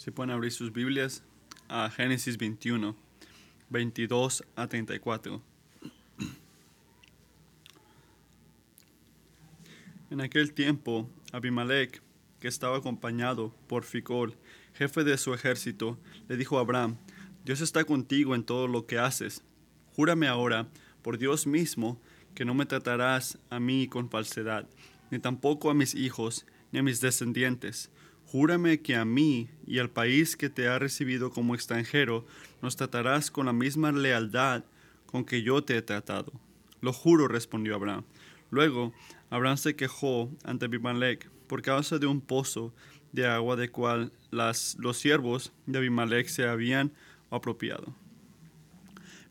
Si pueden abrir sus Biblias a Génesis 21, 22 a 34. En aquel tiempo, Abimelech, que estaba acompañado por Ficol, jefe de su ejército, le dijo a Abraham, Dios está contigo en todo lo que haces. Júrame ahora, por Dios mismo, que no me tratarás a mí con falsedad, ni tampoco a mis hijos, ni a mis descendientes. Júrame que a mí y al país que te ha recibido como extranjero nos tratarás con la misma lealtad con que yo te he tratado. Lo juro, respondió Abraham. Luego, Abraham se quejó ante Abimelech por causa de un pozo de agua de cual las, los siervos de Abimelech se habían apropiado.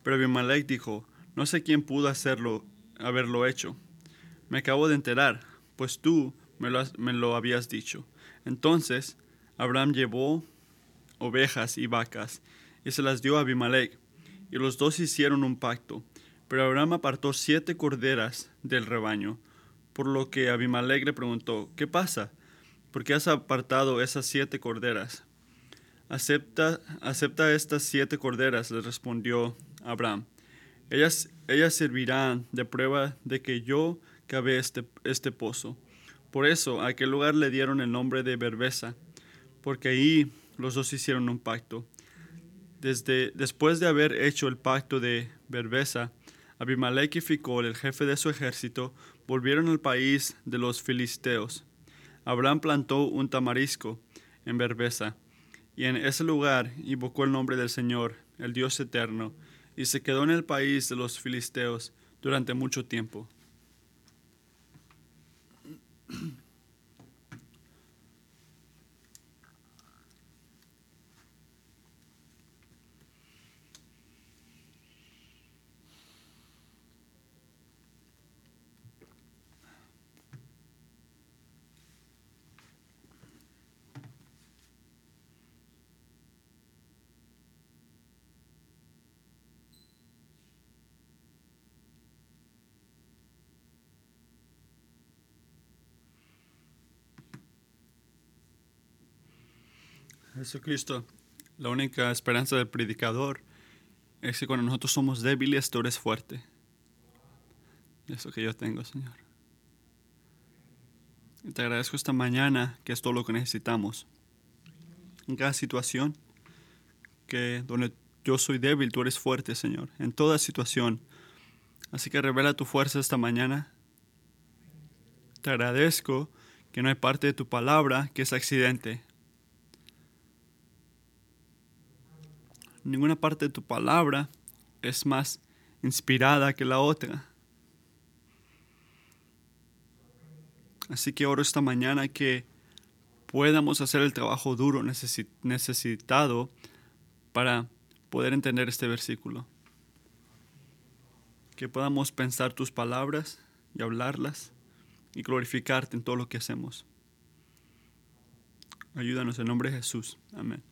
Pero Abimelech dijo, no sé quién pudo hacerlo, haberlo hecho. Me acabo de enterar, pues tú me lo, me lo habías dicho. Entonces Abraham llevó ovejas y vacas y se las dio a Abimelech, y los dos hicieron un pacto. Pero Abraham apartó siete corderas del rebaño, por lo que Abimelech le preguntó, ¿qué pasa? ¿Por qué has apartado esas siete corderas? Acepta, acepta estas siete corderas, le respondió Abraham. Ellas, ellas servirán de prueba de que yo cavé este, este pozo. Por eso a aquel lugar le dieron el nombre de Berbesa, porque ahí los dos hicieron un pacto. Desde, después de haber hecho el pacto de Berbesa, Abimelech y Ficol, el jefe de su ejército, volvieron al país de los filisteos. Abraham plantó un tamarisco en Berbesa, y en ese lugar invocó el nombre del Señor, el Dios eterno, y se quedó en el país de los filisteos durante mucho tiempo. Jesucristo, la única esperanza del predicador es que cuando nosotros somos débiles, tú eres fuerte. Eso que yo tengo, Señor. Te agradezco esta mañana que es todo lo que necesitamos. En cada situación, que donde yo soy débil, tú eres fuerte, Señor. En toda situación. Así que revela tu fuerza esta mañana. Te agradezco que no hay parte de tu palabra que es accidente. Ninguna parte de tu palabra es más inspirada que la otra. Así que oro esta mañana que podamos hacer el trabajo duro necesitado para poder entender este versículo. Que podamos pensar tus palabras y hablarlas y glorificarte en todo lo que hacemos. Ayúdanos en nombre de Jesús. Amén.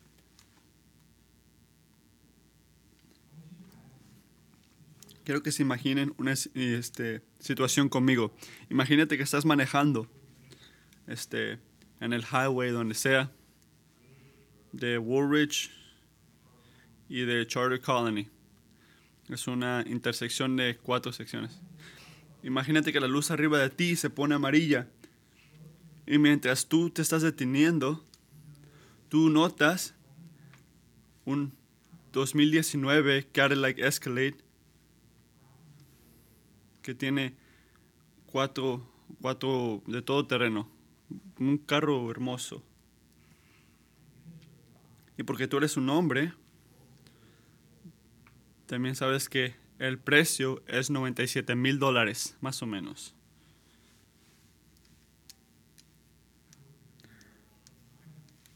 Quiero que se imaginen una este, situación conmigo. Imagínate que estás manejando este, en el highway, donde sea, de Woolwich y de Charter Colony. Es una intersección de cuatro secciones. Imagínate que la luz arriba de ti se pone amarilla. Y mientras tú te estás deteniendo, tú notas un 2019 Cadillac Escalade que tiene cuatro, cuatro de todo terreno. Un carro hermoso. Y porque tú eres un hombre, también sabes que el precio es 97 mil dólares, más o menos.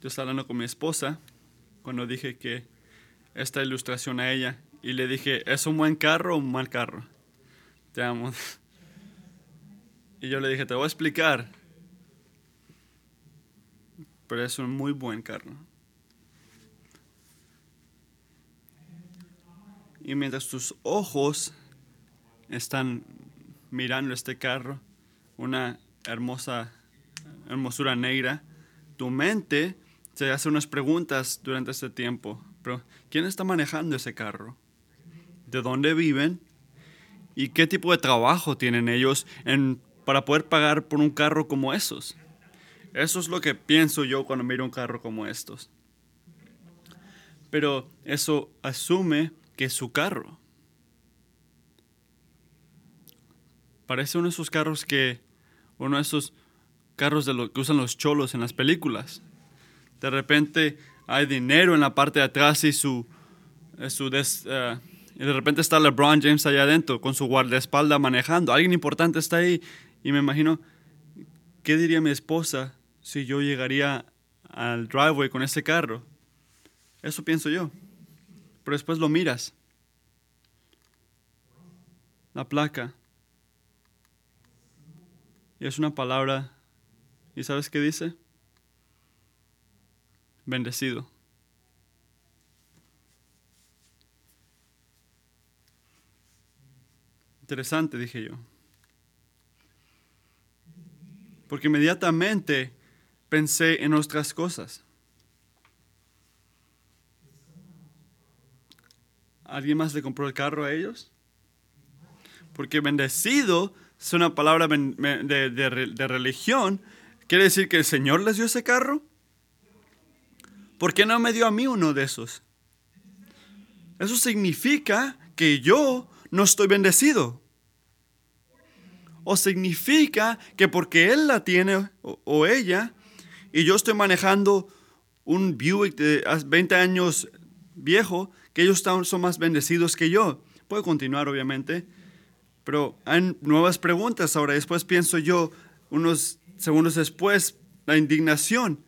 Yo estaba hablando con mi esposa cuando dije que esta ilustración a ella y le dije, ¿es un buen carro o un mal carro? Te amo. Y yo le dije, te voy a explicar. Pero es un muy buen carro. Y mientras tus ojos están mirando este carro, una hermosa hermosura negra, tu mente se hace unas preguntas durante este tiempo. Pero, ¿quién está manejando ese carro? ¿De dónde viven? ¿Y qué tipo de trabajo tienen ellos para poder pagar por un carro como esos? Eso es lo que pienso yo cuando miro un carro como estos. Pero eso asume que es su carro. Parece uno de esos carros que, uno de esos carros que usan los cholos en las películas. De repente hay dinero en la parte de atrás y su, eh, su eh, y de repente está LeBron James allá adentro con su guardaespaldas manejando. Alguien importante está ahí y me imagino, ¿qué diría mi esposa si yo llegaría al driveway con ese carro? Eso pienso yo. Pero después lo miras. La placa. Y es una palabra. ¿Y sabes qué dice? Bendecido. Interesante, dije yo. Porque inmediatamente pensé en otras cosas. ¿Alguien más le compró el carro a ellos? Porque bendecido es una palabra de, religión. ¿Quiere decir que el Señor les dio ese carro? ¿Por qué no me dio a mí uno de esos? Eso significa que yo no estoy bendecido. O significa que porque él la tiene o, ella y yo estoy manejando un Buick de 20 años viejo, que ellos son más bendecidos que yo. Puedo continuar, obviamente, pero hay nuevas preguntas ahora. Después pienso yo, unos segundos después, la indignación.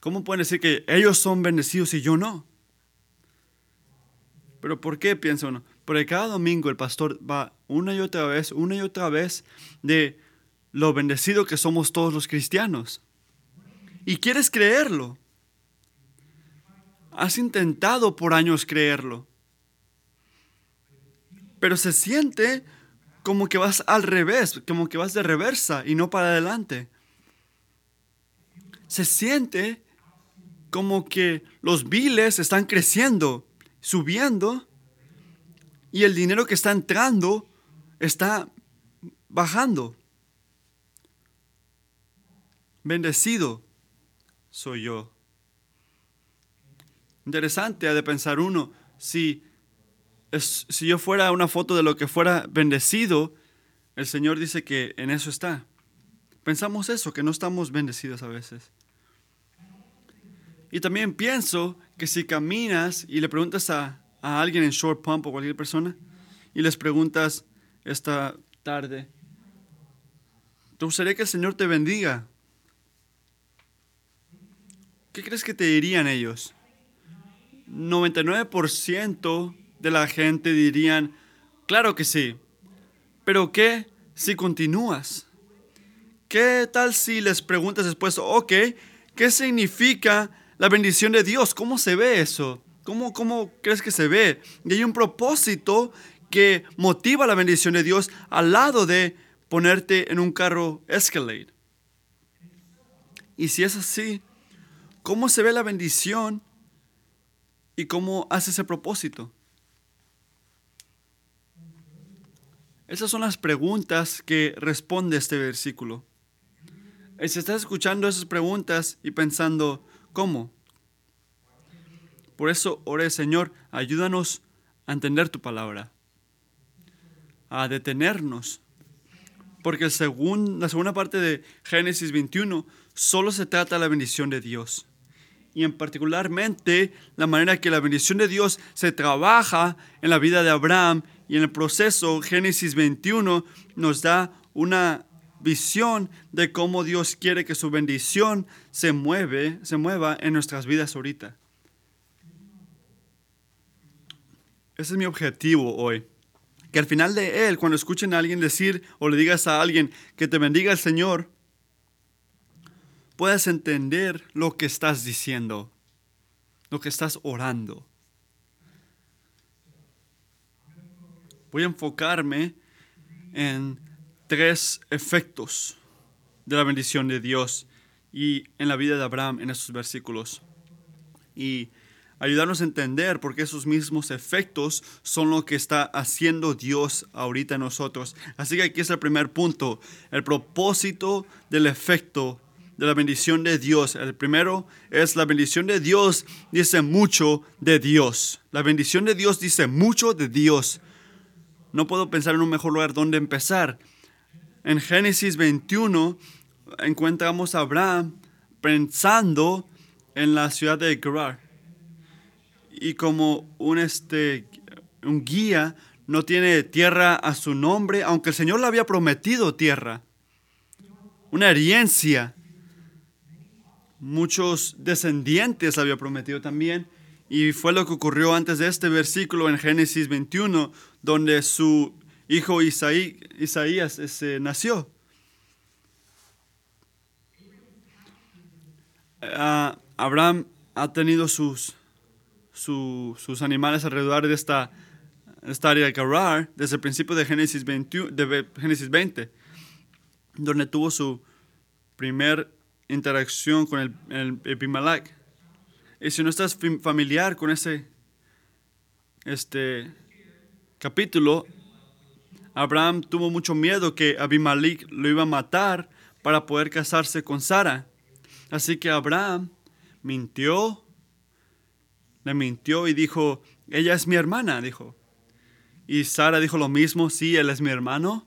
¿Cómo pueden decir que ellos son bendecidos y yo no? Pero ¿por qué pienso uno? Porque cada domingo el pastor va una y otra vez, una y otra vez de lo bendecido que somos todos los cristianos. Y quieres creerlo. Has intentado por años creerlo. Pero se siente como que vas al revés, como que vas de reversa y no para adelante. Se siente como que los biles están creciendo, subiendo, y el dinero que está entrando está bajando. Bendecido soy yo. Interesante ha de pensar uno, si, si yo fuera una foto de lo que fuera bendecido, el Señor dice que en eso está. Pensamos eso, que no estamos bendecidos a veces. Y también pienso que si caminas y le preguntas a, a alguien en Short Pump o cualquier persona y les preguntas esta tarde, ¿te gustaría que el Señor te bendiga? ¿Qué crees que te dirían ellos? 99% de la gente dirían, claro que sí, pero ¿qué si continúas? ¿Qué tal si les preguntas después, ok, ¿qué significa la bendición de Dios? ¿Cómo se ve eso? ¿Cómo, ¿Cómo crees que se ve? Y hay un propósito que motiva la bendición de Dios al lado de ponerte en un carro Escalade. Y si es así, ¿cómo se ve la bendición y cómo hace ese propósito? Esas son las preguntas que responde este versículo. Y si estás escuchando esas preguntas y pensando, ¿cómo? Por eso oré, Señor, ayúdanos a entender tu palabra, a detenernos. Porque el la segunda parte de Génesis 21 solo se trata de la bendición de Dios y en particularmente la manera que la bendición de Dios se trabaja en la vida de Abraham y en el proceso Génesis 21 nos da una visión de cómo Dios quiere que su bendición se mueve, se mueva en nuestras vidas ahorita. Ese es mi objetivo hoy. Que al final de él, cuando escuchen a alguien decir o le digas a alguien que te bendiga el Señor, puedas entender lo que estás diciendo, lo que estás orando. Voy a enfocarme en tres efectos de la bendición de Dios y en la vida de Abraham en estos versículos. Y ayudarnos a entender por qué esos mismos efectos son lo que está haciendo Dios ahorita en nosotros. Así que aquí es el primer punto, el propósito del efecto de la bendición de Dios. El primero es la bendición de Dios dice mucho de Dios. La bendición de Dios dice mucho de Dios. No puedo pensar en un mejor lugar donde empezar. En Génesis 21 encontramos a Abraham pensando en la ciudad de Gerar y como un, este, un guía no tiene tierra a su nombre, aunque el Señor le había prometido tierra, una herencia. Muchos descendientes le había prometido también. Y fue lo que ocurrió antes de este versículo en Génesis 21, donde su hijo Isaías ese, nació. Ah, Abraham ha tenido sus sus animales alrededor de esta, esta área de Gerar desde el principio de Génesis, 20, de Génesis 20, donde tuvo su primer interacción con el, el. Y si no estás familiar con ese este capítulo, Abraham tuvo mucho miedo que Abimelech lo iba a matar para poder casarse con Sara. Así que Abraham mintió le mintió y dijo, ella es mi hermana, dijo. Y Sara dijo lo mismo, sí, él es mi hermano.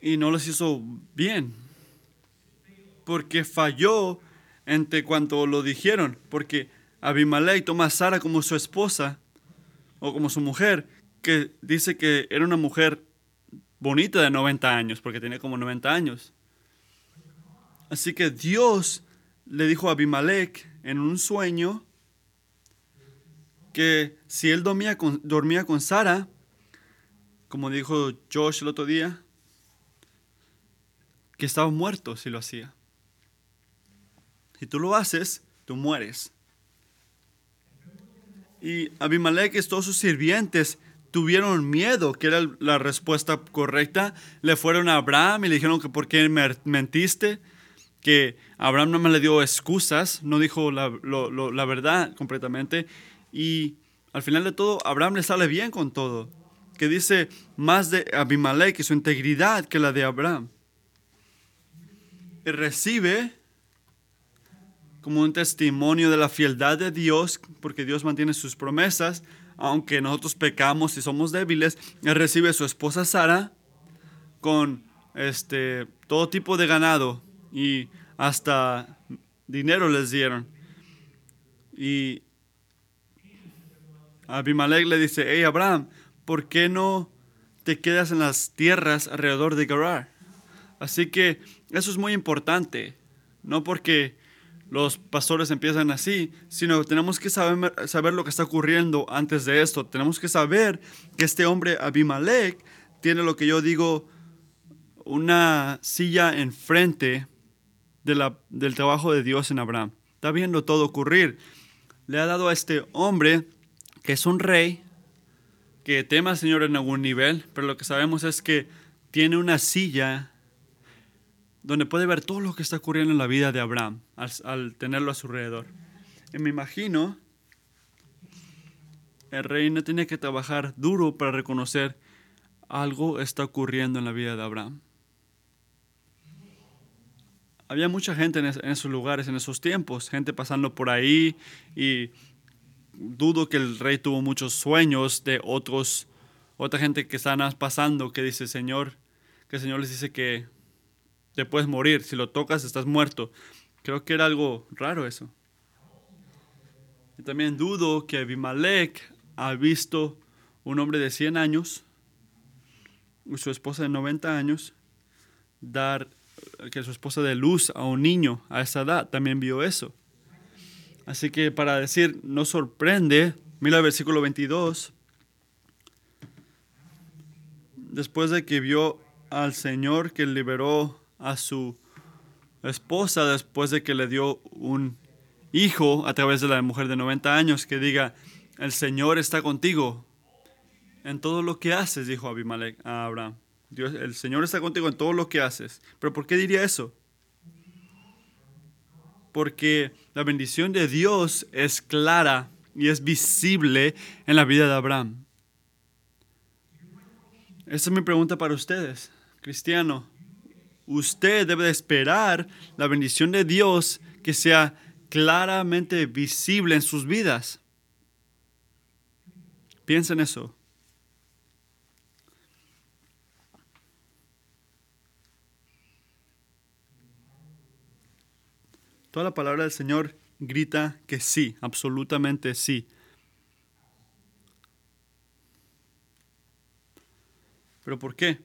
Y no les hizo bien, porque falló entre cuanto lo dijeron, porque Abimelech toma a Sara como su esposa o como su mujer, que dice que era una mujer bonita de 90 años, porque tenía como 90 años. Así que Dios le dijo a Abimelech en un sueño que si él dormía con, dormía con Sara, como dijo Josh el otro día, que estaba muerto si lo hacía. Si tú lo haces, tú mueres. Y Abimelech y todos sus sirvientes tuvieron miedo, que era la respuesta correcta. Le fueron a Abraham y le dijeron que por qué mentiste que Abraham no me le dio excusas, no dijo la, verdad completamente. Y al final de todo, Abraham le sale bien con todo. Que dice más de Abimelech y su integridad que la de Abraham. Y recibe como un testimonio de la fieldad de Dios, porque Dios mantiene sus promesas, aunque nosotros pecamos y somos débiles. Él recibe a su esposa Sara con este, todo tipo de ganado y hasta dinero les dieron. Y Abimelech le dice, hey Abraham, ¿por qué no te quedas en las tierras alrededor de Gerar? Así que eso es muy importante, no porque los pastores empiezan así, sino tenemos que saber, saber lo que está ocurriendo antes de esto. Tenemos que saber que este hombre Abimelech tiene lo que yo digo, una silla enfrente del trabajo de Dios en Abraham. Está viendo todo ocurrir. Le ha dado a este hombre, que es un rey, que teme al Señor en algún nivel, pero lo que sabemos es que tiene una silla donde puede ver todo lo que está ocurriendo en la vida de Abraham al, tenerlo a su alrededor. Y me imagino, el rey no tiene que trabajar duro para reconocer algo está ocurriendo en la vida de Abraham había mucha gente en, esos lugares, en esos tiempos, gente pasando por ahí y dudo que el rey tuvo muchos sueños de otros, otra gente que están pasando que dice, Señor, que el Señor les dice que te puedes morir, si lo tocas estás muerto. Creo que era algo raro eso. Y también dudo que Abimelech ha visto un hombre de 100 años y su esposa de 90 años dar que su esposa de luz a un niño a esa edad, también vio eso. Así que para decir, no sorprende, mira el versículo 22, después de que vio al Señor que liberó a su esposa, después de que le dio un hijo a través de la mujer de 90 años, que diga, el Señor está contigo en todo lo que haces, dijo Abimelech a Abraham. El Señor está contigo en todo lo que haces. Pero ¿por qué diría eso? porque la bendición de Dios es clara y es visible en la vida de Abraham. Esa es mi pregunta para ustedes, cristiano. Usted debe esperar la bendición de Dios que sea claramente visible en sus vidas. Piensa en eso. Toda la palabra del Señor grita que sí, absolutamente sí. ¿Pero por qué?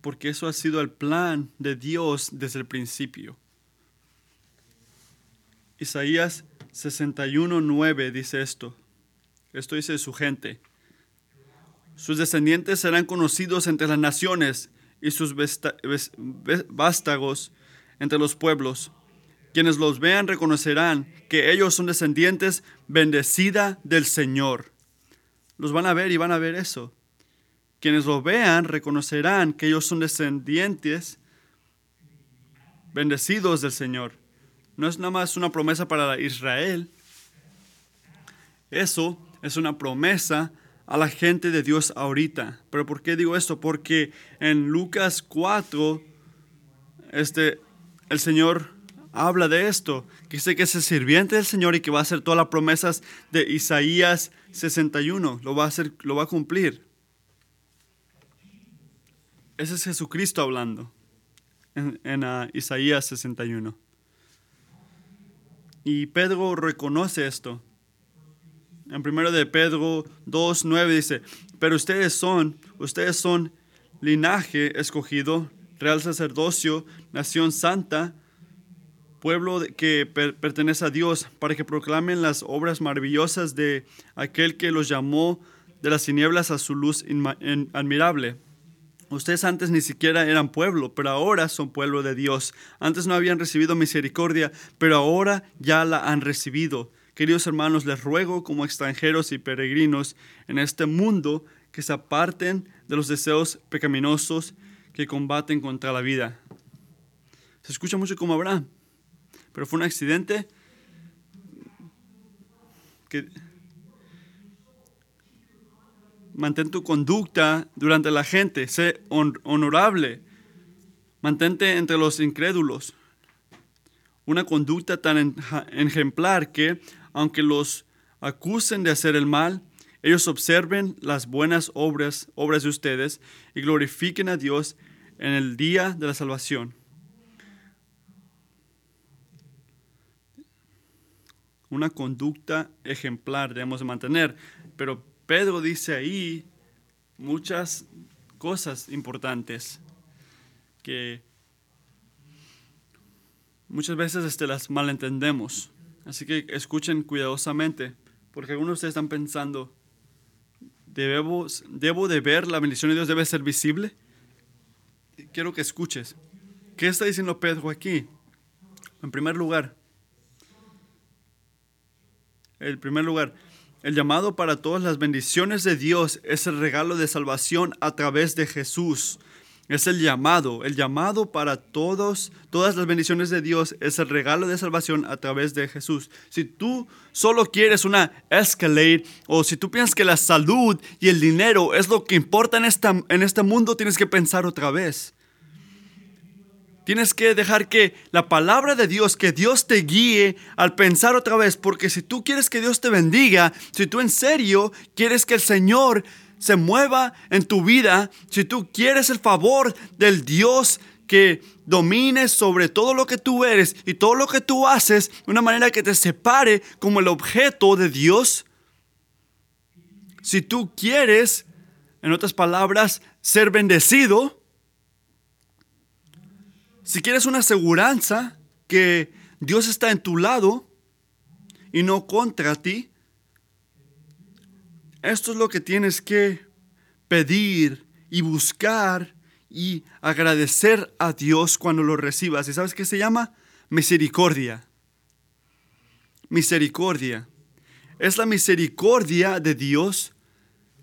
Porque eso ha sido el plan de Dios desde el principio. Isaías 61.9 dice esto. Esto dice su gente. Sus descendientes serán conocidos entre las naciones y sus vástagos entre los pueblos. Quienes los vean reconocerán que ellos son descendientes bendecida del Señor. Los van a ver y van a ver eso. Quienes los vean reconocerán que ellos son descendientes bendecidos del Señor. No es nada más una promesa para Israel. Eso es una promesa a la gente de Dios ahorita. Pero ¿por qué digo esto? Porque en Lucas 4, este, el Señor habla de esto, que dice que es el sirviente del Señor y que va a hacer todas las promesas de Isaías 61, lo va a hacer, lo va a cumplir. Ese es Jesucristo hablando en, ah, Isaías 61. Y Pedro reconoce esto. En primero de Pedro 2.9 dice, pero ustedes son, ustedes son linaje escogido, real sacerdocio, nación santa, pueblo que pertenece a Dios, para que proclamen las obras maravillosas de aquel que los llamó de las tinieblas a su luz admirable. Ustedes antes ni siquiera eran pueblo, pero ahora son pueblo de Dios. Antes no habían recibido misericordia, pero ahora ya la han recibido. Queridos hermanos, les ruego como extranjeros y peregrinos en este mundo que se aparten de los deseos pecaminosos que combaten contra la vida. Se escucha mucho como Abraham, pero fue un accidente mantén tu conducta durante la gente, sé honorable, mantente entre los incrédulos. Una conducta tan ejemplar que, aunque los acusen de hacer el mal, ellos observen las buenas obras, obras de ustedes y glorifiquen a Dios en el día de la salvación. Una conducta ejemplar debemos mantener, pero Pedro dice ahí muchas cosas importantes que muchas veces este, las malentendemos. Así que escuchen cuidadosamente, porque algunos de ustedes están pensando, ¿debo, ¿debo de ver la bendición de Dios debe ser visible? Quiero que escuches. ¿Qué está diciendo Pedro aquí? En primer lugar, el primer lugar, el llamado para todas las bendiciones de Dios es el regalo de salvación a través de Jesús. Es el llamado, el llamado para todos, todas las bendiciones de Dios es el regalo de salvación a través de Jesús. Si tú solo quieres una Escalade o si tú piensas que la salud y el dinero es lo que importa en, esta, en este mundo, tienes que pensar otra vez. Tienes que dejar que la palabra de Dios, que Dios te guíe al pensar otra vez, porque si tú quieres que Dios te bendiga, si tú en serio quieres que el Señor se mueva en tu vida, si tú quieres el favor del Dios que domine sobre todo lo que tú eres y todo lo que tú haces, de una manera que te separe como el objeto de Dios, si tú quieres, en otras palabras, ser bendecido, si quieres una aseguranza que Dios está en tu lado y no contra ti, esto es lo que tienes que pedir y buscar y agradecer a Dios cuando lo recibas. ¿Y sabes qué se llama? Misericordia. Misericordia. Es la misericordia de Dios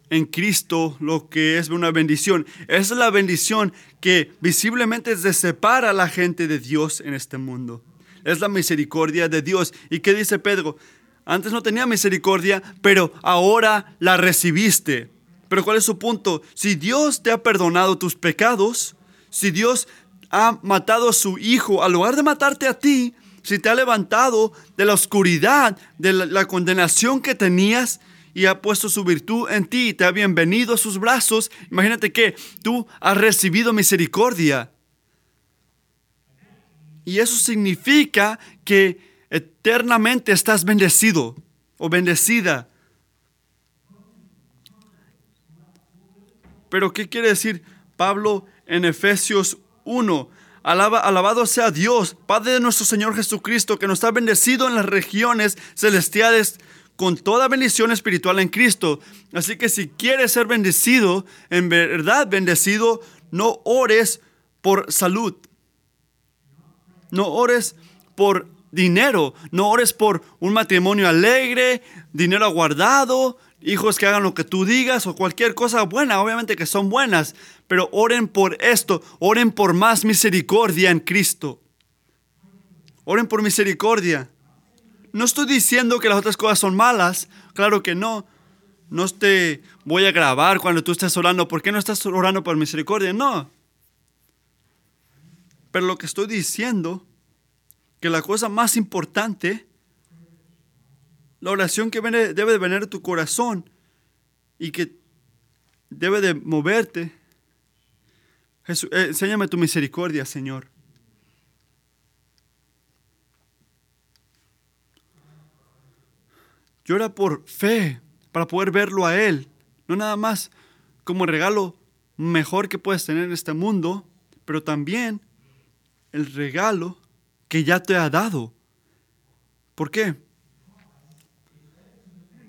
en Cristo lo que es una bendición. Es la bendición que visiblemente se separa a la gente de Dios en este mundo. Es la misericordia de Dios. ¿Y qué dice Pedro? Antes no tenía misericordia, pero ahora la recibiste. Pero ¿cuál es su punto? Si Dios te ha perdonado tus pecados, si Dios ha matado a su hijo, al lugar de matarte a ti, si te ha levantado de la oscuridad, de la, condenación que tenías, y ha puesto su virtud en ti te ha bienvenido a sus brazos, imagínate que tú has recibido misericordia. Y eso significa que eternamente estás bendecido o bendecida. Pero ¿qué quiere decir Pablo en Efesios 1? alabado sea Dios, Padre de nuestro Señor Jesucristo, que nos ha bendecido en las regiones celestiales con toda bendición espiritual en Cristo. Así que si quieres ser bendecido, en verdad bendecido, no ores por salud. No ores por dinero, no ores por un matrimonio alegre, dinero guardado, hijos que hagan lo que tú digas o cualquier cosa buena, obviamente que son buenas, pero oren por esto, oren por más misericordia en Cristo. Oren por misericordia. No estoy diciendo que las otras cosas son malas, claro que no. No te voy a grabar cuando tú estés orando. ¿Por qué no estás orando por misericordia? No. Pero lo que estoy diciendo, que la cosa más importante, la oración que debe de venir de tu corazón y que debe de moverte. Jesús, eh, enséñame tu misericordia, Señor. Llora por fe, para poder verlo a Él. No nada más como regalo mejor que puedes tener en este mundo, pero también el regalo que ya te ha dado. ¿Por qué?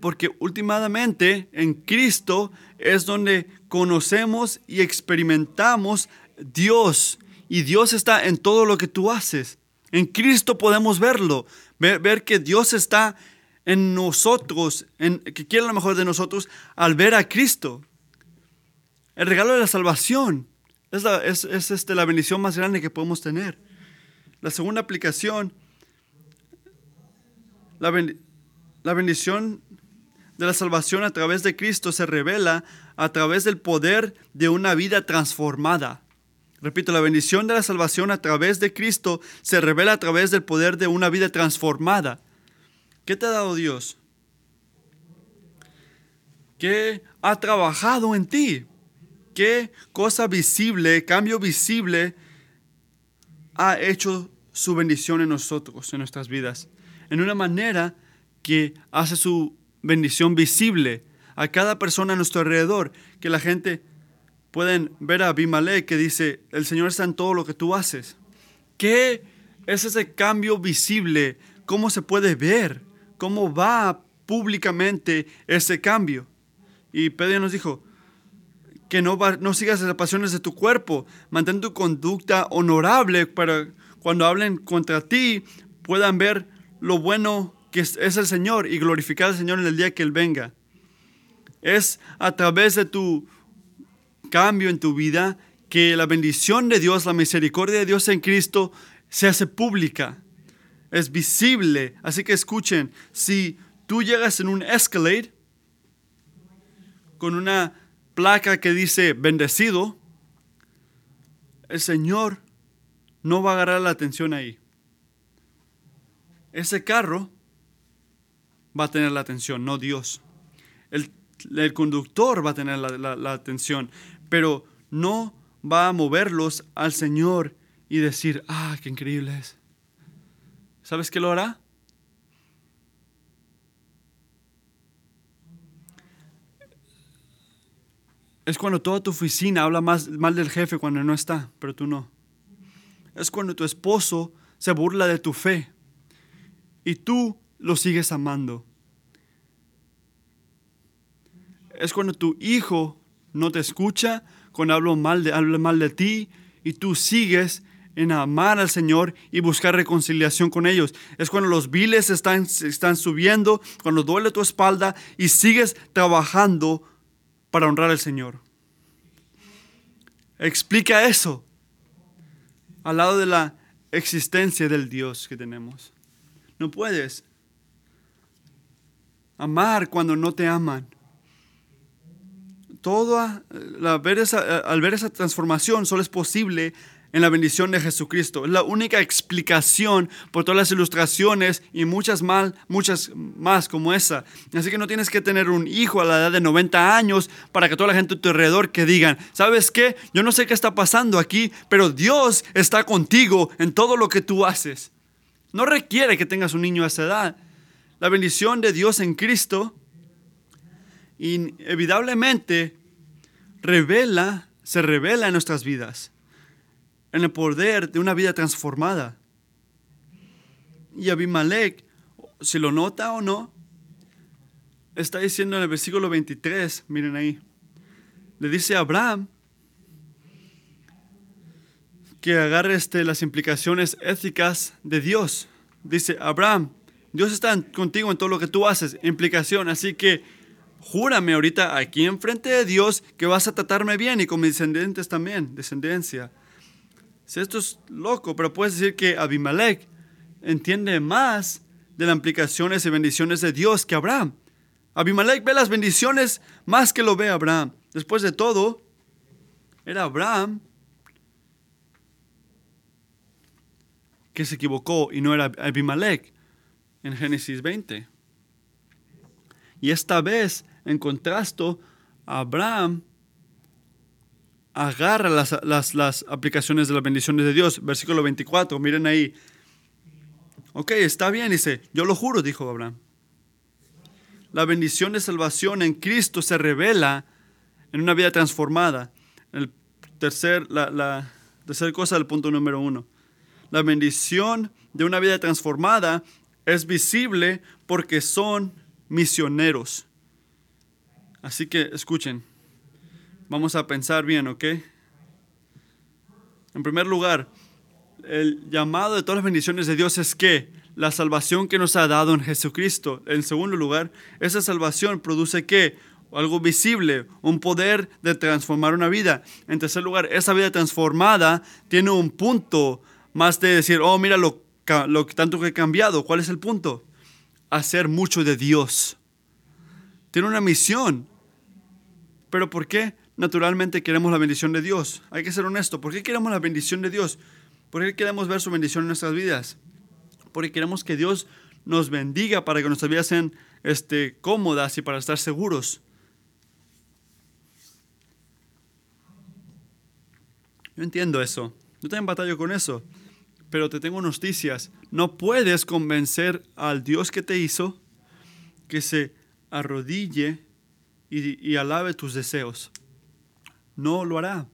Porque últimamente en Cristo es donde conocemos y experimentamos Dios. Y Dios está en todo lo que tú haces. En Cristo podemos verlo, ver, que Dios está en nosotros, en, que quiere lo mejor de nosotros al ver a Cristo. El regalo de la salvación es, la, es, este, la bendición más grande que podemos tener. La segunda aplicación, la, la bendición de la salvación a través de Cristo se revela a través del poder de una vida transformada. Repito, la bendición de la salvación a través de Cristo se revela a través del poder de una vida transformada. ¿Qué te ha dado Dios? ¿Qué ha trabajado en ti? ¿Qué cosa visible, cambio visible ha hecho su bendición en nosotros, en nuestras vidas? En una manera que hace su bendición visible a cada persona a nuestro alrededor, que la gente pueden ver a Abimelech que dice, el Señor está en todo lo que tú haces. ¿Qué es ese cambio visible? ¿Cómo se puede ver? cómo va públicamente ese cambio. Y Pedro nos dijo que no, no sigas las pasiones de tu cuerpo, mantén tu conducta honorable para cuando hablen contra ti puedan ver lo bueno que es, el Señor y glorificar al Señor en el día que Él venga. Es a través de tu cambio en tu vida que la bendición de Dios, la misericordia de Dios en Cristo se hace pública es visible. Así que escuchen, si tú llegas en un Escalade con una placa que dice bendecido, el Señor no va a agarrar la atención ahí. Ese carro va a tener la atención, no Dios. El, conductor va a tener la, la atención, pero no va a moverlos al Señor y decir, ah, qué increíble es. ¿Sabes qué lo hará? Es cuando toda tu oficina habla más, mal del jefe cuando no está, pero tú no. Es cuando tu esposo se burla de tu fe y tú lo sigues amando. Es cuando tu hijo no te escucha, cuando habla mal de, habla mal de ti y tú sigues en amar al Señor y buscar reconciliación con ellos. Es cuando los viles están, están subiendo, cuando duele tu espalda y sigues trabajando para honrar al Señor. Explica eso al lado de la existencia del Dios que tenemos. No puedes amar cuando no te aman. Todo, al ver esa transformación solo es posible en la bendición de Jesucristo. Es la única explicación por todas las ilustraciones y muchas, mal, muchas más como esa. Así que no tienes que tener un hijo a la edad de 90 años para que toda la gente a tu alrededor que digan, ¿sabes qué? Yo no sé qué está pasando aquí, pero Dios está contigo en todo lo que tú haces. No requiere que tengas un niño a esa edad. La bendición de Dios en Cristo inevitablemente revela, se revela en nuestras vidas en el poder de una vida transformada. Y Abimelech, si lo nota o no, está diciendo en el versículo 23, miren ahí, le dice a Abraham que agarre este, las implicaciones éticas de Dios. Dice, Abraham, Dios está contigo en todo lo que tú haces, implicación, así que júrame ahorita aquí enfrente de Dios que vas a tratarme bien y con mis descendientes también, descendencia. Esto es loco, pero puedes decir que Abimelech entiende más de las implicaciones y bendiciones de Dios que Abraham. Abimelech ve las bendiciones más que lo ve Abraham. Después de todo, era Abraham que se equivocó y no era Abimelech en Génesis 20. Y esta vez, en contraste, Abraham agarra las, aplicaciones de las bendiciones de Dios. Versículo 24, miren ahí. Ok, está bien, dice, yo lo juro, dijo Abraham. La bendición de salvación en Cristo se revela en una vida transformada. El tercer, la, la cosa del punto número uno. La bendición de una vida transformada es visible porque son misioneros. Así que escuchen, Vamos a pensar bien, ¿ok? En primer lugar, el llamado de todas las bendiciones de Dios es que la salvación que nos ha dado en Jesucristo. En segundo lugar, esa salvación produce qué? Algo visible, un poder de transformar una vida. En tercer lugar, esa vida transformada tiene un punto más de decir, oh, mira lo, lo tanto que he cambiado. ¿Cuál es el punto? Hacer mucho de Dios. Tiene una misión. ¿Pero por qué? Naturalmente queremos la bendición de Dios. Hay que ser honesto. ¿Por qué queremos la bendición de Dios? ¿Por qué queremos ver su bendición en nuestras vidas? Porque queremos que Dios nos bendiga para que nuestras vidas sean este, cómodas y para estar seguros. Yo entiendo eso. Yo también batallo con eso. Pero te tengo noticias. No puedes convencer al Dios que te hizo que se arrodille y, y alabe tus deseos no lo hará.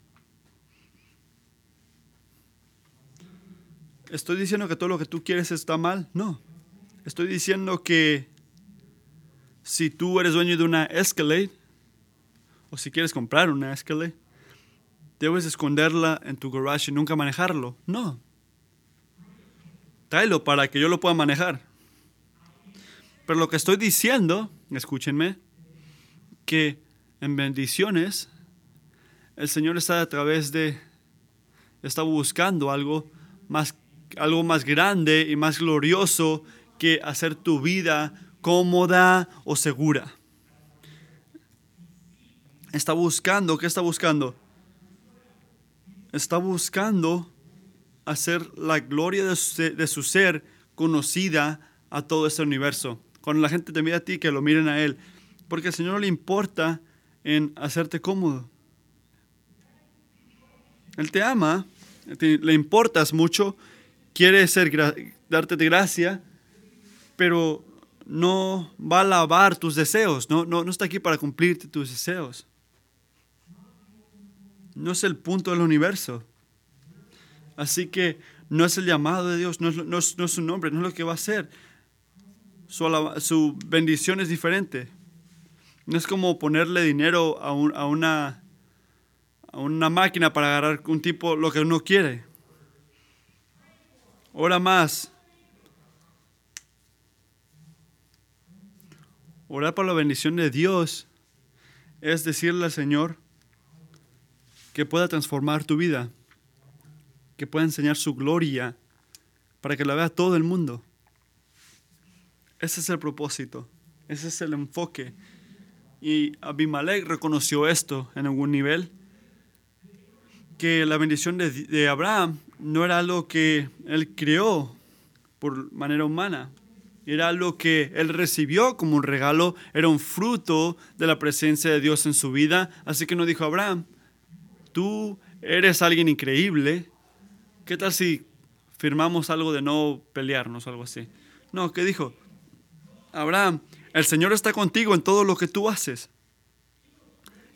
¿Estoy diciendo que todo lo que tú quieres está mal? No. Estoy diciendo que si tú eres dueño de una Escalade, o si quieres comprar una Escalade, debes esconderla en tu garage y nunca manejarlo. No. Tráelo para que yo lo pueda manejar. Pero lo que estoy diciendo, escúchenme, que en bendiciones el Señor está a través de, está buscando algo más, algo más grande y más glorioso que hacer tu vida cómoda o segura. Está buscando, ¿qué está buscando? Está buscando hacer la gloria de su, de su ser conocida a todo este universo. Cuando la gente te mira a ti, que lo miren a Él. Porque al Señor no le importa en hacerte cómodo. Él te ama, le importas mucho, quiere ser, darte de gracia, pero no va a lavar tus deseos, no, no, no está aquí para cumplirte tus deseos. No es el punto del universo. Así que no es el llamado de Dios, no es, no es, su nombre, no es lo que va a hacer. Su, su, bendición es diferente. No es como ponerle dinero a, a una una máquina para agarrar un tipo lo que uno quiere. Ora más. Orar por la bendición de Dios es decirle al Señor que pueda transformar tu vida, que pueda enseñar su gloria para que la vea todo el mundo. Ese es el propósito, ese es el enfoque. Y Abimelech reconoció esto en algún nivel, que la bendición de, Abraham no era algo que él creó por manera humana, era algo que él recibió como un regalo, era un fruto de la presencia de Dios en su vida. Así que no dijo Abraham, tú eres alguien increíble, ¿qué tal si firmamos algo de no pelearnos algo así? No, ¿qué dijo? Abraham, el Señor está contigo en todo lo que tú haces.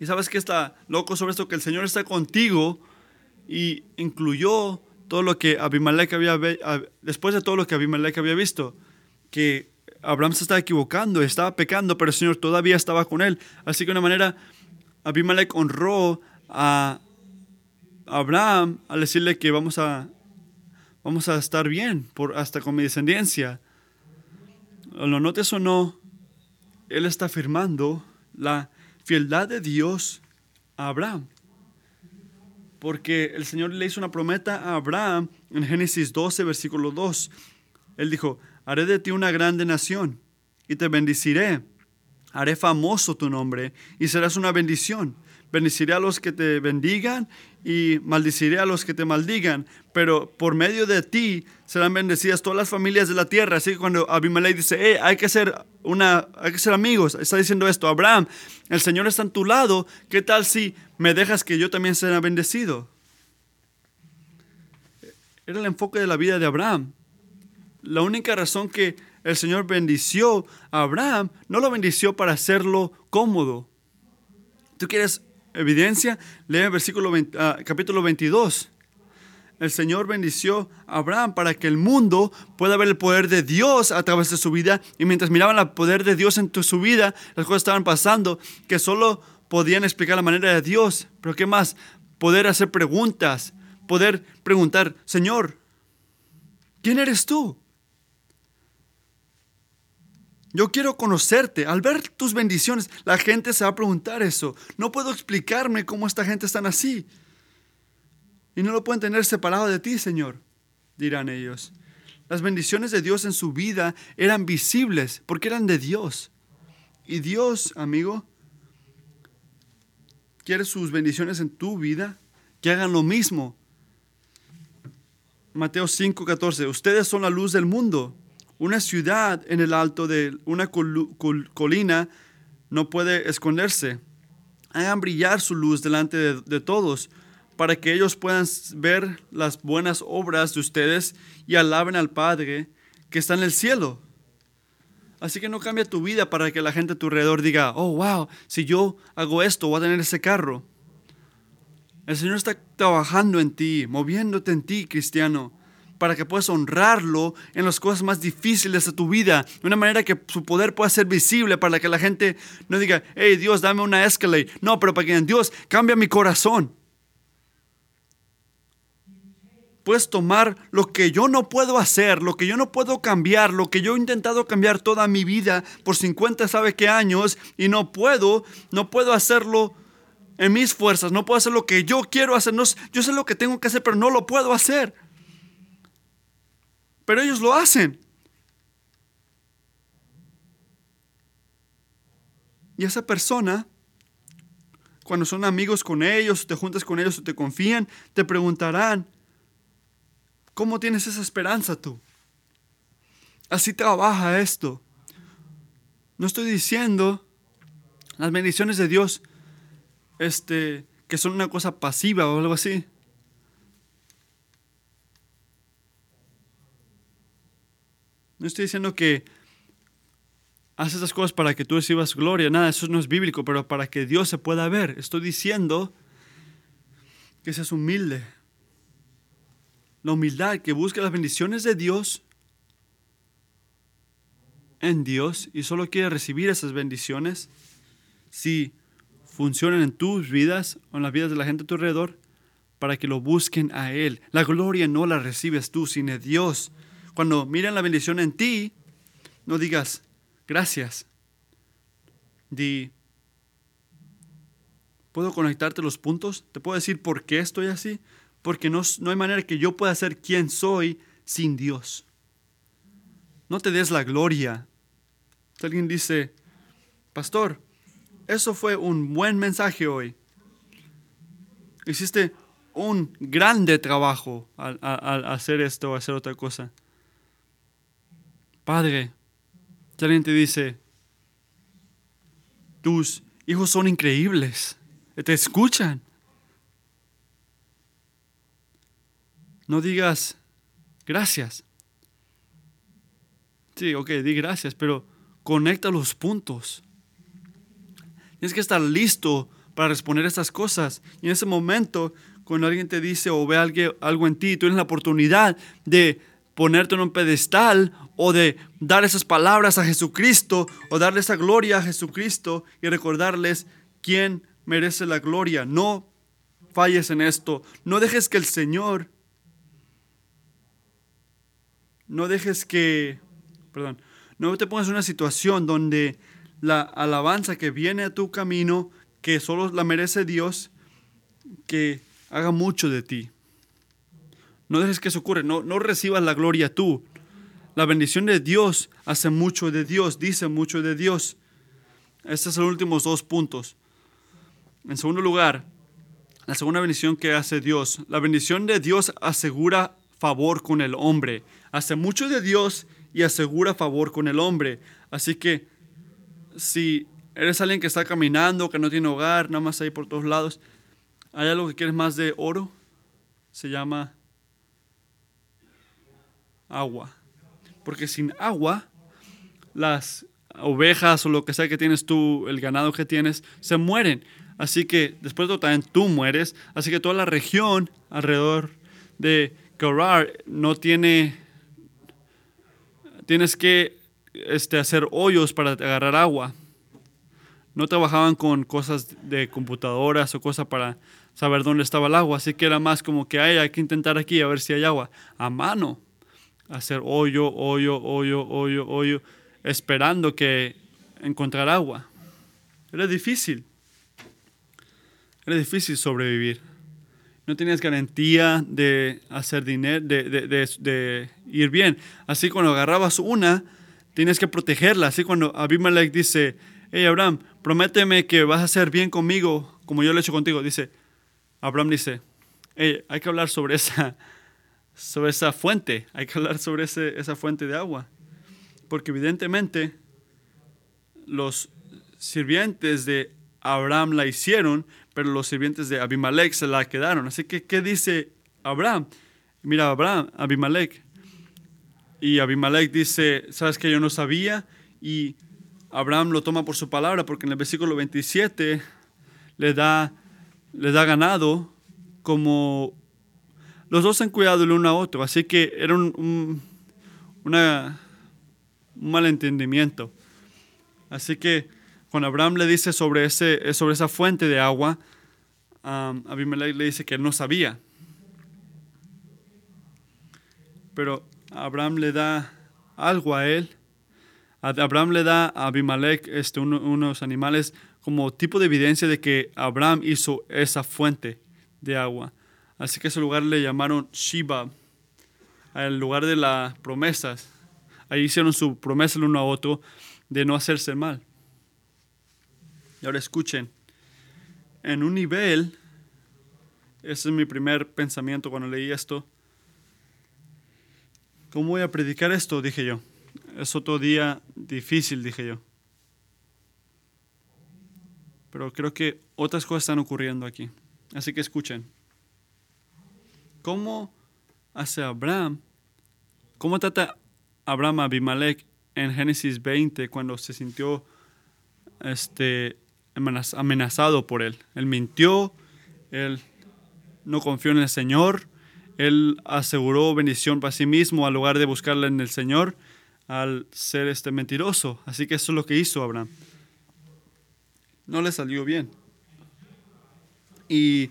Y sabes que está loco sobre esto, que el Señor está contigo y incluyó todo lo que Abimelech había, después de todo lo que Abimelech había visto, que Abraham se estaba equivocando, estaba pecando, pero el Señor todavía estaba con él. Así que de una manera, Abimelech honró a Abraham al decirle que vamos a, vamos a estar bien por, hasta con mi descendencia. Lo notes o no, él está afirmando la fieldad de Dios a Abraham. Porque el Señor le hizo una promesa a Abraham en Génesis 12, versículo 2. Él dijo, haré de ti una grande nación y te bendeciré. Haré famoso tu nombre y serás una bendición. Bendeciré a los que te bendigan y maldiciré a los que te maldigan. Pero por medio de ti serán bendecidas todas las familias de la tierra. Así que cuando Abimelech dice, hey, hay que ser una, hay que ser amigos, está diciendo esto, Abraham, el Señor está en tu lado. ¿Qué tal si me dejas que yo también sea bendecido? Era el enfoque de la vida de Abraham. La única razón que el Señor bendició a Abraham, no lo bendició para hacerlo cómodo. ¿Tú quieres evidencia? Lee el versículo ah, capítulo 22. El Señor bendició a Abraham para que el mundo pueda ver el poder de Dios a través de su vida. Y mientras miraban el poder de Dios en su vida, las cosas estaban pasando que solo podían explicar la manera de Dios. Pero ¿qué más? Poder hacer preguntas, poder preguntar, Señor, ¿quién eres tú? Yo quiero conocerte. Al ver tus bendiciones, la gente se va a preguntar eso. No puedo explicarme cómo esta gente está así. Y no lo pueden tener separado de ti, Señor, dirán ellos. Las bendiciones de Dios en su vida eran visibles porque eran de Dios. Y Dios, amigo, quiere sus bendiciones en tu vida, que hagan lo mismo. Mateo 5:14, ustedes son la luz del mundo. Una ciudad en el alto de una colina no puede esconderse. Hagan brillar su luz delante de, todos para que ellos puedan ver las buenas obras de ustedes y alaben al Padre que está en el cielo. Así que no cambia tu vida para que la gente a tu alrededor diga, oh, wow, si yo hago esto, voy a tener ese carro. El Señor está trabajando en ti, moviéndote en ti, cristiano para que puedas honrarlo en las cosas más difíciles de tu vida, de una manera que su poder pueda ser visible para que la gente no diga, hey Dios, dame una Escalade. No, pero para que Dios cambia mi corazón. Puedes tomar lo que yo no puedo hacer, lo que yo no puedo cambiar, lo que yo he intentado cambiar toda mi vida por 50 sabe qué años y no puedo, no puedo hacerlo en mis fuerzas, no puedo hacer lo que yo quiero hacer, no, yo sé lo que tengo que hacer, pero no lo puedo hacer pero ellos lo hacen. Y esa persona, cuando son amigos con ellos, te juntas con ellos o te confían, te preguntarán, ¿cómo tienes esa esperanza tú? Así trabaja esto. No estoy diciendo las bendiciones de Dios este, que son una cosa pasiva o algo así. No estoy diciendo que haces esas cosas para que tú recibas gloria, nada, eso no es bíblico, pero para que Dios se pueda ver. Estoy diciendo que seas humilde. La humildad, que busque las bendiciones de Dios en Dios y solo quiere recibir esas bendiciones si funcionan en tus vidas o en las vidas de la gente a tu alrededor para que lo busquen a Él. La gloria no la recibes tú, sino Dios cuando miren la bendición en ti, no digas gracias. Di, ¿Puedo conectarte los puntos? ¿Te puedo decir por qué estoy así? Porque no, no hay manera que yo pueda ser quien soy sin Dios. No te des la gloria. Si alguien dice, pastor, eso fue un buen mensaje hoy. Hiciste un grande trabajo al, hacer esto o hacer otra cosa. Padre, si alguien te dice, tus hijos son increíbles, te escuchan. No digas gracias. Sí, ok, di gracias, pero conecta los puntos. Tienes que estar listo para responder estas cosas. Y en ese momento, cuando alguien te dice o ve algo en ti, tú tienes la oportunidad de ponerte en un pedestal o de dar esas palabras a Jesucristo o darle esa gloria a Jesucristo y recordarles quién merece la gloria. No falles en esto. No dejes que el Señor, no dejes que, perdón, no te pongas en una situación donde la alabanza que viene a tu camino, que solo la merece Dios, que haga mucho de ti. No dejes que eso ocurra, no, no recibas la gloria tú. La bendición de Dios hace mucho de Dios, dice mucho de Dios. Estos son los últimos dos puntos. En segundo lugar, la segunda bendición que hace Dios. La bendición de Dios asegura favor con el hombre. Hace mucho de Dios y asegura favor con el hombre. Así que si eres alguien que está caminando, que no tiene hogar, nada más ahí por todos lados, ¿hay algo que quieres más de oro? Se llama agua. Porque sin agua, las ovejas o lo que sea que tienes tú, el ganado que tienes, se mueren. Así que después de también tú mueres. Así que toda la región alrededor de Gerar no tiene tienes que este, hacer hoyos para agarrar agua. No trabajaban con cosas de computadoras o cosas para saber dónde estaba el agua, así que era más como que hay, hay que intentar aquí a ver si hay agua. A mano, hacer hoyo, hoyo, hoyo, hoyo, hoyo, esperando que encontrar agua. Era difícil. Era difícil sobrevivir no tenías garantía de hacer dinero, de, ir bien. Así cuando agarrabas una, tienes que protegerla. Así cuando Abimelech dice, hey Abraham, prométeme que vas a hacer bien conmigo como yo lo he hecho contigo. Dice, Abraham dice, hey, hay que hablar sobre esa, sobre esa fuente, hay que hablar sobre ese, esa fuente de agua. Porque evidentemente los sirvientes de Abraham la hicieron, pero los sirvientes de Abimelech se la quedaron. Así que, ¿qué dice Abraham? Mira, Abraham, Abimelech. Y Abimelech dice, ¿sabes que yo no sabía? Y Abraham lo toma por su palabra, porque en el versículo 27 le da, le da ganado como los dos han cuidado el uno a otro. Así que era un, una, un malentendimiento. Así que cuando Abraham le dice sobre esa fuente de agua, um, Abimelech le dice que él no sabía. Pero Abraham le da algo a él. Abraham le da a Abimelech este, unos animales como tipo de evidencia de que Abraham hizo esa fuente de agua. Así que ese lugar le llamaron Shiba, el lugar de las promesas. Ahí hicieron su promesa el uno a otro de no hacerse mal. Y ahora escuchen, en un nivel, ese es mi primer pensamiento cuando leí esto, ¿cómo voy a predicar esto? Dije yo. Es otro día difícil, dije yo. Pero creo que otras cosas están ocurriendo aquí. Así que escuchen. ¿Cómo hace Abraham? ¿Cómo trata Abraham a Abimelech en Génesis 20 cuando se sintió este, amenazado por él. Él mintió, él no confió en el Señor, él aseguró bendición para sí mismo al lugar de buscarla en el Señor al ser este mentiroso. Así que eso es lo que hizo Abraham. No le salió bien. Y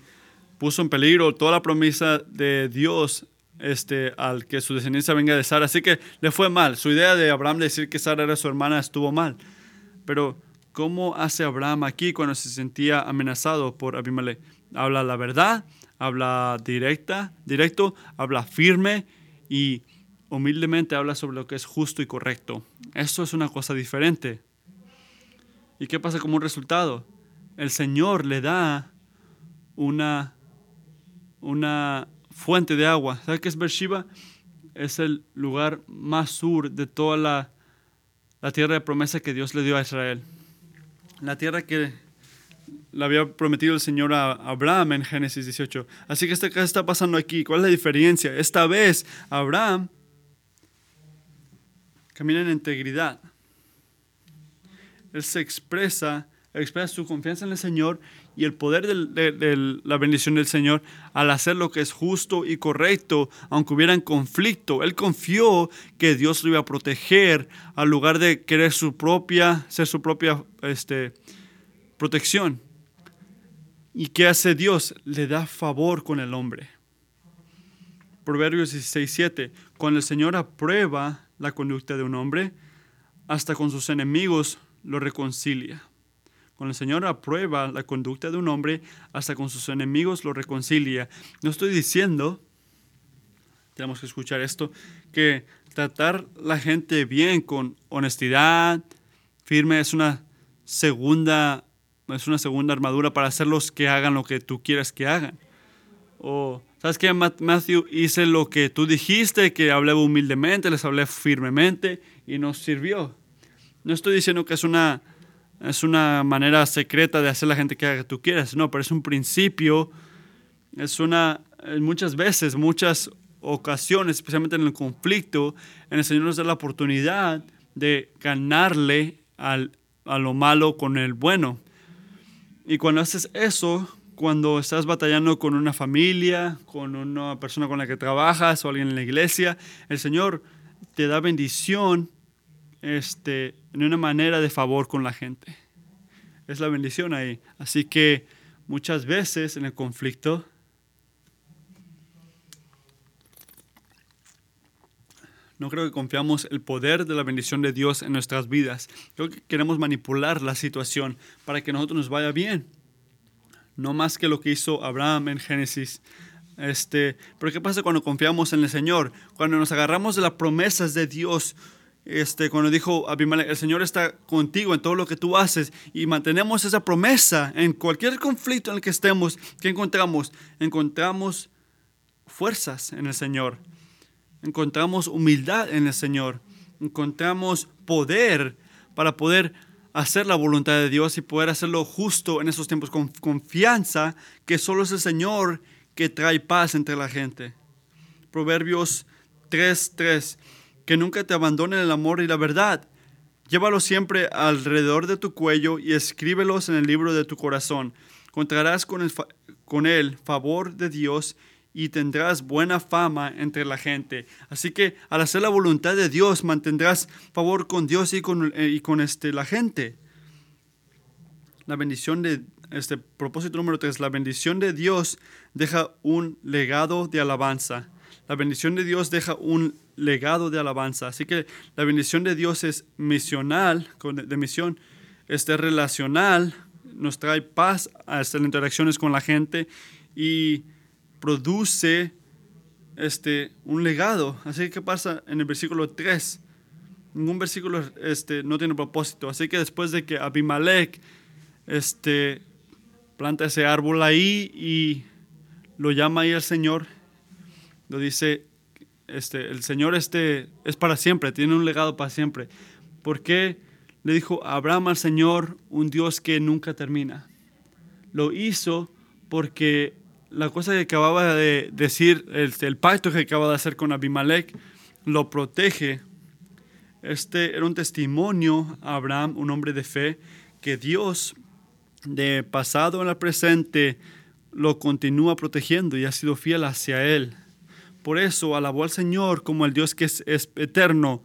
puso en peligro toda la promesa de Dios este, al que su descendencia venga de Sara. Así que le fue mal. Su idea de Abraham decir que Sara era su hermana estuvo mal. Pero ¿Cómo hace Abraham aquí cuando se sentía amenazado por Abimelech? Habla la verdad, habla directa, directo, habla firme y humildemente habla sobre lo que es justo y correcto. Esto es una cosa diferente. ¿Y qué pasa como un resultado? El Señor le da una, una fuente de agua. ¿Sabe qué es Beersheba? Es el lugar más sur de toda la, la tierra de promesa que Dios le dio a Israel. La tierra que le había prometido el Señor a Abraham en Génesis 18. Así que, ¿qué está pasando aquí? ¿Cuál es la diferencia? Esta vez Abraham camina en integridad. Él se expresa, expresa su confianza en el Señor y el poder de, la bendición del Señor al hacer lo que es justo y correcto, aunque hubiera conflicto. Él confió que Dios lo iba a proteger al lugar de querer su propia, ser su propia este, protección. ¿Y qué hace Dios? Le da favor con el hombre. Proverbios 16, 7. Cuando el Señor aprueba la conducta de un hombre, hasta con sus enemigos lo reconcilia. Cuando el Señor aprueba la conducta de un hombre, hasta con sus enemigos lo reconcilia. No estoy diciendo, tenemos que escuchar esto, que tratar la gente bien, con honestidad, firme, es una segunda, es una segunda armadura para hacerlos que hagan lo que tú quieras que hagan. O, ¿sabes qué, Matthew? Hice lo que tú dijiste, que hablé humildemente, les hablé firmemente y nos sirvió. No estoy diciendo que es una es una manera secreta de hacer la gente que tú quieras, no, pero es un principio, es una, muchas veces, muchas ocasiones, especialmente en el conflicto, en el Señor nos da la oportunidad de ganarle al, a lo malo con el bueno. Y cuando haces eso, cuando estás batallando con una familia, con una persona con la que trabajas o alguien en la iglesia, el Señor te da bendición este, en una manera de favor con la gente. Es la bendición ahí. Así que muchas veces en el conflicto no creo que confiamos el poder de la bendición de Dios en nuestras vidas. Creo que queremos manipular la situación para que nosotros nos vaya bien. No más que lo que hizo Abraham en Génesis. Este, pero ¿qué pasa cuando confiamos en el Señor? Cuando nos agarramos de las promesas de Dios, este, cuando dijo Abimelech, el Señor está contigo en todo lo que tú haces y mantenemos esa promesa en cualquier conflicto en el que estemos, ¿qué encontramos? Encontramos fuerzas en el Señor, encontramos humildad en el Señor, encontramos poder para poder hacer la voluntad de Dios y poder hacerlo justo en esos tiempos con confianza que solo es el Señor que trae paz entre la gente. Proverbios 3:3 que nunca te abandonen el amor y la verdad. Llévalos siempre alrededor de tu cuello y escríbelos en el libro de tu corazón. Contarás con el, con el favor de Dios y tendrás buena fama entre la gente. Así que al hacer la voluntad de Dios mantendrás favor con Dios y con, eh, y con este, la gente. La bendición de este propósito número 3, la bendición de Dios deja un legado de alabanza. La bendición de Dios deja un legado de alabanza. Así que la bendición de Dios es misional, de misión, este relacional, nos trae paz hasta las interacciones con la gente y produce este, un legado. Así que, ¿qué pasa en el versículo 3? Ningún versículo este, no tiene propósito. Así que después de que Abimelech este, planta ese árbol ahí y lo llama ahí el Señor, lo dice, este, el Señor este es para siempre, tiene un legado para siempre. ¿Por qué le dijo Abraham al Señor un Dios que nunca termina? Lo hizo porque la cosa que acababa de decir, el, pacto que acaba de hacer con Abimelech, lo protege. Este era un testimonio a Abraham, un hombre de fe, que Dios de pasado en el presente lo continúa protegiendo y ha sido fiel hacia él. Por eso alabó al Señor como el Dios que es, eterno.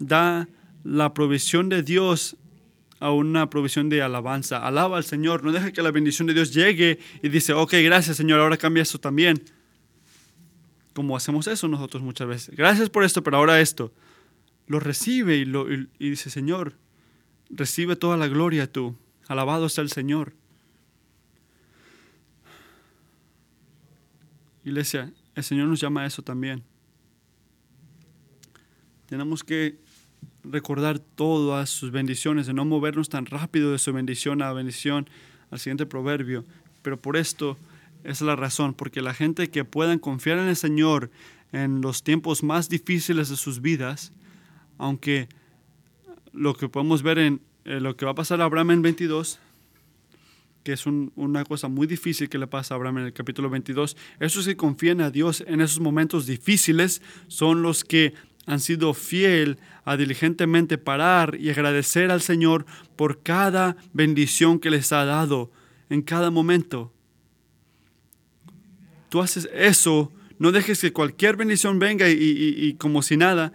Da la provisión de Dios a una provisión de alabanza. Alaba al Señor, no deja que la bendición de Dios llegue y dice, ok, gracias Señor, ahora cambia eso también. Como hacemos eso nosotros muchas veces. Gracias por esto, pero ahora esto. Lo recibe y, lo, y dice, Señor, recibe toda la gloria tú. Alabado sea el Señor. Iglesia, el Señor nos llama a eso también. Tenemos que recordar todas sus bendiciones, de no movernos tan rápido de su bendición a bendición al siguiente proverbio. Pero por esto es la razón, porque la gente que puedan confiar en el Señor en los tiempos más difíciles de sus vidas, aunque lo que podemos ver en eh, lo que va a pasar a Abraham en 22, que es una cosa muy difícil que le pasa a Abraham en el capítulo 22, esos que confían a Dios en esos momentos difíciles son los que han sido fiel a diligentemente parar y agradecer al Señor por cada bendición que les ha dado en cada momento. Tú haces eso, no dejes que cualquier bendición venga y, y como si nada,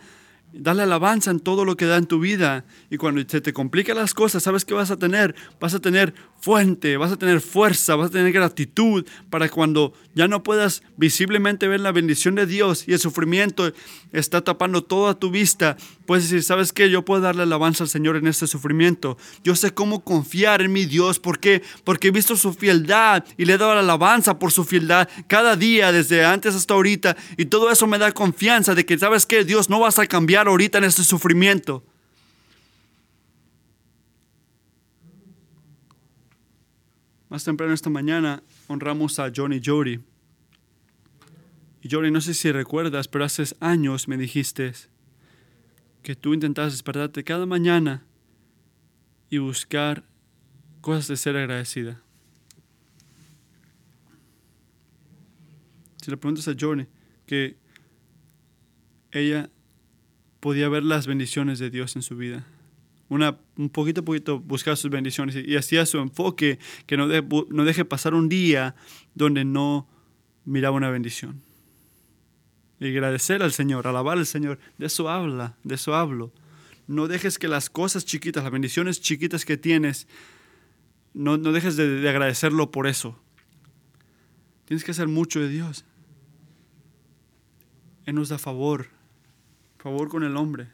Dale alabanza en todo lo que da en tu vida. Y cuando se te complican las cosas, ¿sabes qué vas a tener? Vas a tener fuente, vas a tener fuerza, vas a tener gratitud para cuando ya no puedas visiblemente ver la bendición de Dios y el sufrimiento está tapando toda tu vista. Puedes decir, ¿sabes qué? Yo puedo darle alabanza al Señor en este sufrimiento. Yo sé cómo confiar en mi Dios. ¿Por qué? Porque he visto su fieldad y le he dado la alabanza por su fieldad cada día, desde antes hasta ahorita. Y todo eso me da confianza de que, ¿sabes qué? Dios no vas a cambiar ahorita en este sufrimiento. Más temprano esta mañana honramos a Johnny Jody. Y Johnny, no sé si recuerdas, pero hace años me dijiste que tú intentabas despertarte cada mañana y buscar cosas de ser agradecida. Si le preguntas a Johnny que ella podía ver las bendiciones de Dios en su vida una, un poquito a poquito buscar sus bendiciones y, hacía su enfoque que no, no deje pasar un día donde no miraba una bendición. Y agradecer al Señor, alabar al Señor, de eso habla, de eso hablo. No dejes que las cosas chiquitas, las bendiciones chiquitas que tienes, no, no dejes de, de agradecerlo por eso. Tienes que hacer mucho de Dios. Él nos da favor, favor con el hombre.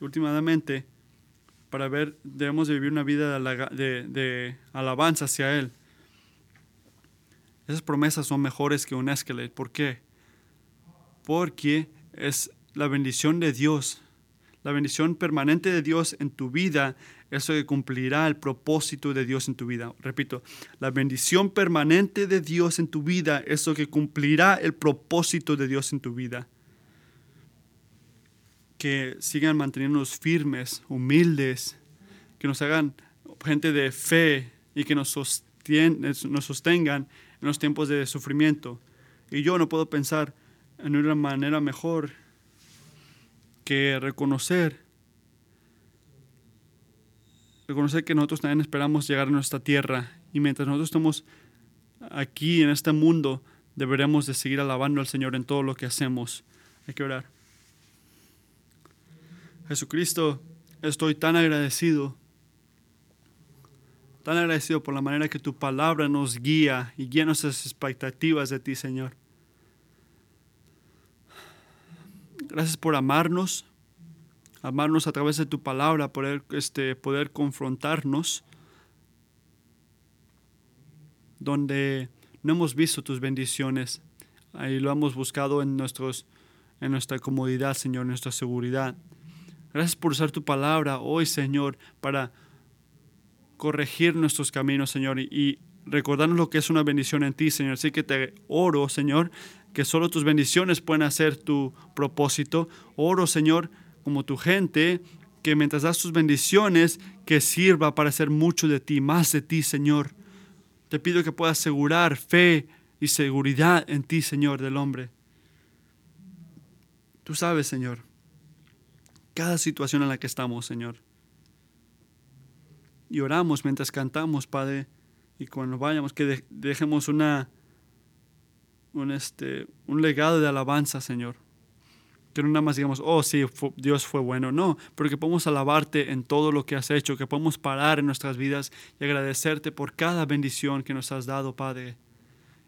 Y últimamente, para ver, debemos de vivir una vida de, alabanza hacia Él. Esas promesas son mejores que un esqueleto. ¿Por qué? Porque es la bendición de Dios, la bendición permanente de Dios en tu vida, eso que cumplirá el propósito de Dios en tu vida. Repito, la bendición permanente de Dios en tu vida, eso que cumplirá el propósito de Dios en tu vida que sigan manteniéndonos firmes, humildes, que nos hagan gente de fe y que nos, nos sostengan en los tiempos de sufrimiento. Y yo no puedo pensar en una manera mejor que reconocer, reconocer que nosotros también esperamos llegar a nuestra tierra y mientras nosotros estamos aquí en este mundo, deberemos de seguir alabando al Señor en todo lo que hacemos. Hay que orar. Jesucristo, estoy tan agradecido, tan agradecido por la manera que tu palabra nos guía y guía nuestras expectativas de ti, Señor. Gracias por amarnos, amarnos a través de tu palabra, poder, este, poder confrontarnos donde no hemos visto tus bendiciones. Ahí lo hemos buscado en, nuestros, en nuestra comodidad, Señor, en nuestra seguridad. Gracias por usar tu palabra hoy, Señor, para corregir nuestros caminos, Señor, y, recordarnos lo que es una bendición en ti, Señor. Así que te oro, Señor, que solo tus bendiciones pueden hacer tu propósito. Oro, Señor, como tu gente, que mientras das tus bendiciones, que sirva para hacer mucho de ti, más de ti, Señor. Te pido que puedas asegurar fe y seguridad en ti, Señor, del hombre. Tú sabes, Señor, cada situación en la que estamos, Señor. Y oramos mientras cantamos, Padre, y cuando vayamos, que dejemos una, un, este, un legado de alabanza, Señor. Que no nada más digamos, oh sí, Dios fue bueno. No, pero que podamos alabarte en todo lo que has hecho, que podamos parar en nuestras vidas y agradecerte por cada bendición que nos has dado, Padre.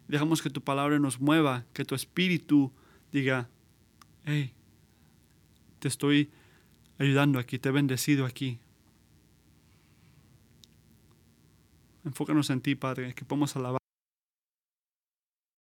Dejamos que tu palabra nos mueva, que tu espíritu diga, hey, te estoy ayudando aquí, te he bendecido aquí. Enfócanos en ti, Padre, que podamos alabar.